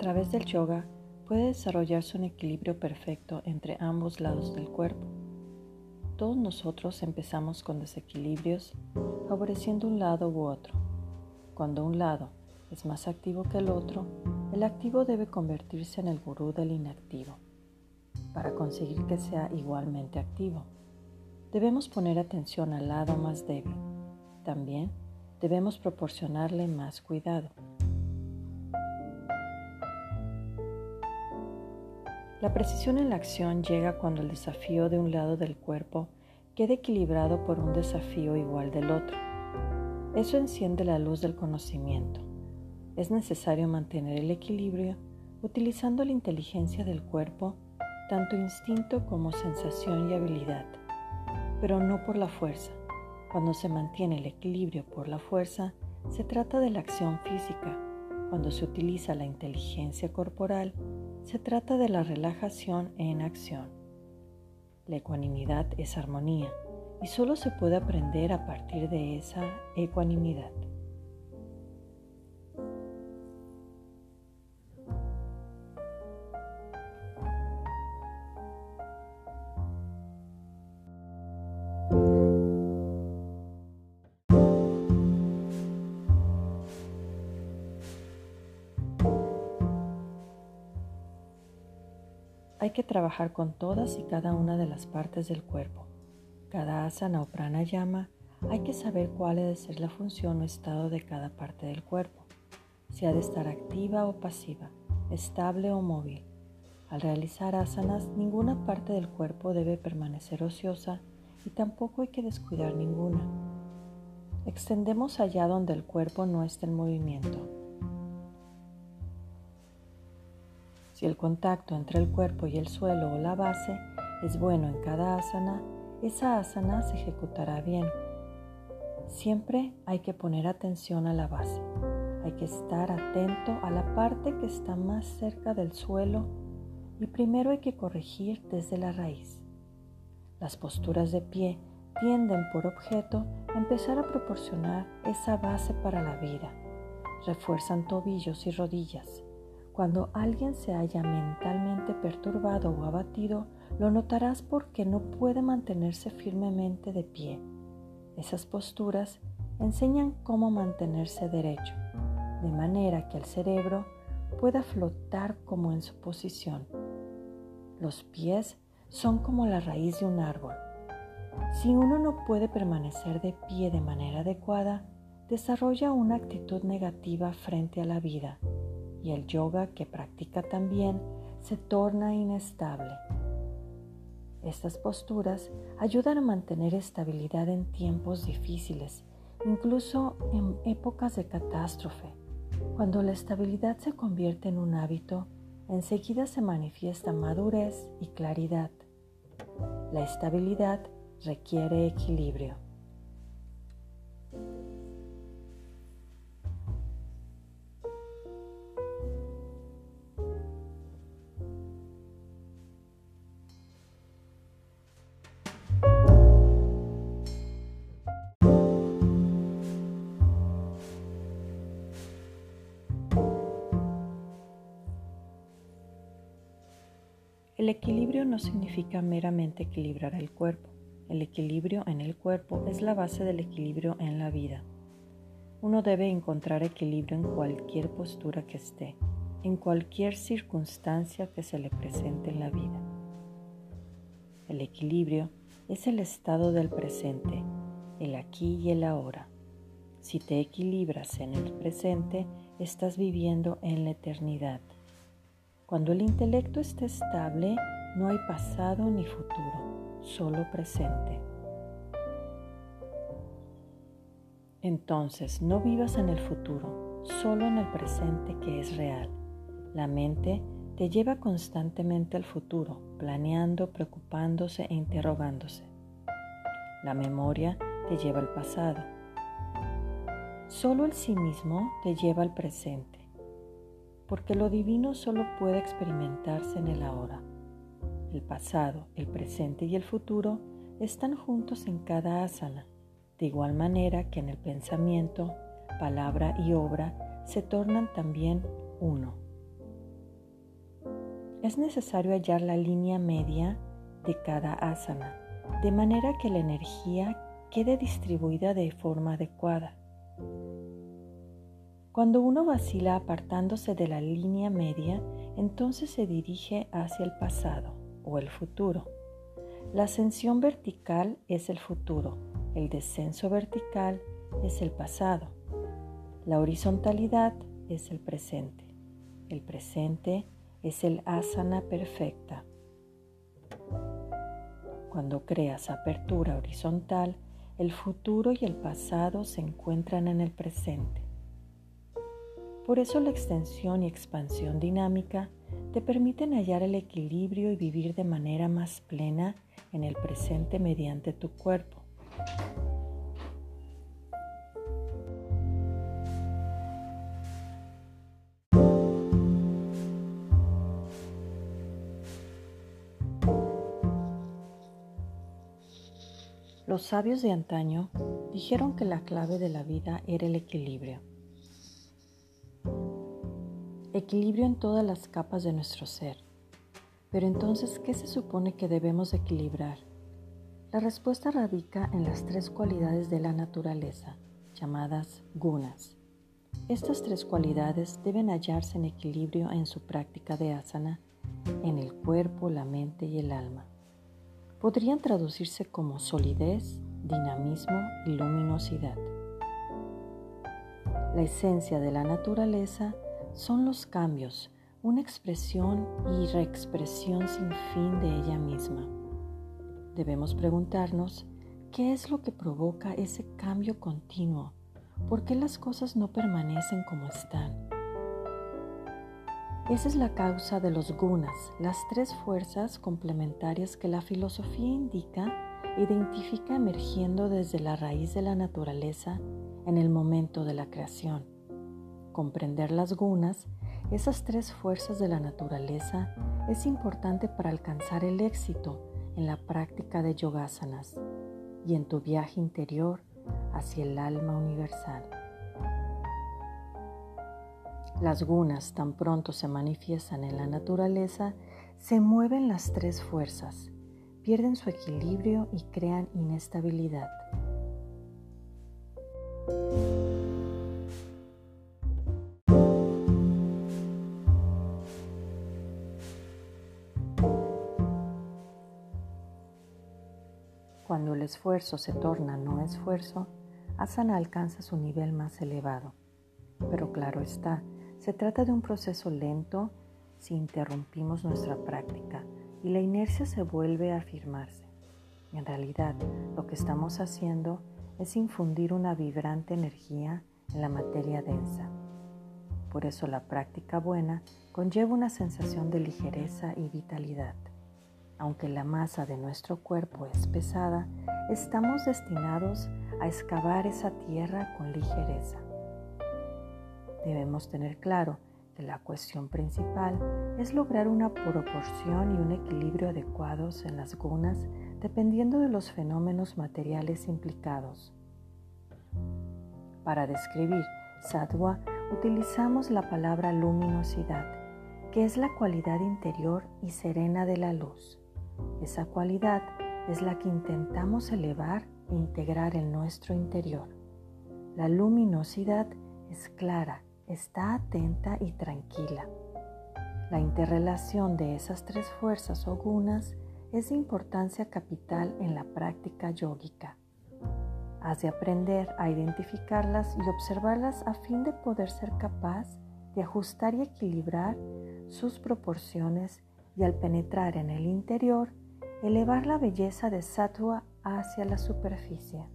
través del yoga puede desarrollarse un equilibrio perfecto entre ambos lados del cuerpo. Todos nosotros empezamos con desequilibrios favoreciendo un lado u otro. Cuando un lado es más activo que el otro, el activo debe convertirse en el gurú del inactivo para conseguir que sea igualmente activo. Debemos poner atención al lado más débil. También debemos proporcionarle más cuidado. La precisión en la acción llega cuando el desafío de un lado del cuerpo queda equilibrado por un desafío igual del otro. Eso enciende la luz del conocimiento. Es necesario mantener el equilibrio utilizando la inteligencia del cuerpo, tanto instinto como sensación y habilidad, pero no por la fuerza. Cuando se mantiene el equilibrio por la fuerza, se trata de la acción física. Cuando se utiliza la inteligencia corporal, se trata de la relajación en acción. La ecuanimidad es armonía y solo se puede aprender a partir de esa ecuanimidad. Hay que trabajar con todas y cada una de las partes del cuerpo. Cada asana o pranayama hay que saber cuál debe ser la función o estado de cada parte del cuerpo, si ha de estar activa o pasiva, estable o móvil. Al realizar asanas, ninguna parte del cuerpo debe permanecer ociosa y tampoco hay que descuidar ninguna. Extendemos allá donde el cuerpo no está en movimiento Si el contacto entre el cuerpo y el suelo o la base es bueno en cada asana, esa asana se ejecutará bien. Siempre hay que poner atención a la base. Hay que estar atento a la parte que está más cerca del suelo y primero hay que corregir desde la raíz. Las posturas de pie tienden por objeto a empezar a proporcionar esa base para la vida. Refuerzan tobillos y rodillas cuando alguien se haya mentalmente perturbado o abatido, lo notarás porque no puede mantenerse firmemente de pie. Esas posturas enseñan cómo mantenerse derecho, de manera que el cerebro pueda flotar como en su posición. Los pies son como la raíz de un árbol. Si uno no puede permanecer de pie de manera adecuada, desarrolla una actitud negativa frente a la vida y el yoga que practica también se torna inestable. Estas posturas ayudan a mantener estabilidad en tiempos difíciles, incluso en épocas de catástrofe. Cuando la estabilidad se convierte en un hábito, enseguida se manifiesta madurez y claridad. La estabilidad requiere equilibrio. El equilibrio no significa meramente equilibrar el cuerpo. El equilibrio en el cuerpo es la base del equilibrio en la vida. Uno debe encontrar equilibrio en cualquier postura que esté, en cualquier circunstancia que se le presente en la vida. El equilibrio es el estado del presente, el aquí y el ahora. Si te equilibras en el presente, estás viviendo en la eternidad. Cuando el intelecto está estable, no hay pasado ni futuro, solo presente. Entonces, no vivas en el futuro, solo en el presente que es real. La mente te lleva constantemente al futuro, planeando, preocupándose e interrogándose. La memoria te lleva al pasado. Solo el sí mismo te lleva al presente porque lo divino solo puede experimentarse en el ahora. El pasado, el presente y el futuro están juntos en cada asana, de igual manera que en el pensamiento, palabra y obra se tornan también uno. es necesario hallar la línea media de cada asana, de manera que la energía quede distribuida de forma adecuada. Cuando uno vacila apartándose de la línea media, entonces se dirige hacia el pasado o el futuro. La ascensión vertical es el futuro, el descenso vertical es el pasado. La horizontalidad es el presente. El presente es el asana perfecta. Cuando creas apertura horizontal, el futuro y el pasado se encuentran en el presente. Por eso la extensión y expansión dinámica te permiten hallar el equilibrio y vivir de manera más plena en el presente mediante tu cuerpo. Los sabios de antaño dijeron que la clave de la vida era el equilibrio. Equilibrio en todas las capas de nuestro ser. Pero entonces, ¿qué se supone que debemos equilibrar? La respuesta radica en las tres cualidades de la naturaleza, llamadas gunas. Estas tres cualidades deben hallarse en equilibrio en su práctica de asana, en el cuerpo, la mente y el alma podrían traducirse como solidez, dinamismo y luminosidad. La esencia de la naturaleza son los cambios, una expresión y reexpresión sin fin de ella misma. Debemos preguntarnos qué es lo que provoca ese cambio continuo, por qué las cosas no permanecen como están. Esa es la causa de los gunas, las tres fuerzas complementarias que la filosofía indica identifica emergiendo desde la raíz de la naturaleza en el momento de la creación. Comprender las gunas, esas tres fuerzas de la naturaleza, es importante para alcanzar el éxito en la práctica de yogasanas y en tu viaje interior hacia el alma universal. Las gunas tan pronto se manifiestan en la naturaleza, se mueven las tres fuerzas, pierden su equilibrio y crean inestabilidad. Cuando el esfuerzo se torna no esfuerzo, Asana alcanza su nivel más elevado. Pero claro está, se trata de un proceso lento si interrumpimos nuestra práctica y la inercia se vuelve a afirmarse. En realidad, lo que estamos haciendo es infundir una vibrante energía en la materia densa. Por eso la práctica buena conlleva una sensación de ligereza y vitalidad. Aunque la masa de nuestro cuerpo es pesada, estamos destinados a excavar esa tierra con ligereza. Debemos tener claro que la cuestión principal es lograr una proporción y un equilibrio adecuados en las gunas dependiendo de los fenómenos materiales implicados. Para describir sattva utilizamos la palabra luminosidad, que es la cualidad interior y serena de la luz. Esa cualidad es la que intentamos elevar e integrar en nuestro interior. La luminosidad es clara, está atenta y tranquila. La interrelación de esas tres fuerzas o gunas es de importancia capital en la práctica yógica. Has de aprender a identificarlas y observarlas a fin de poder ser capaz de ajustar y equilibrar sus proporciones y al penetrar en el interior, elevar la belleza de Sattva hacia la superficie.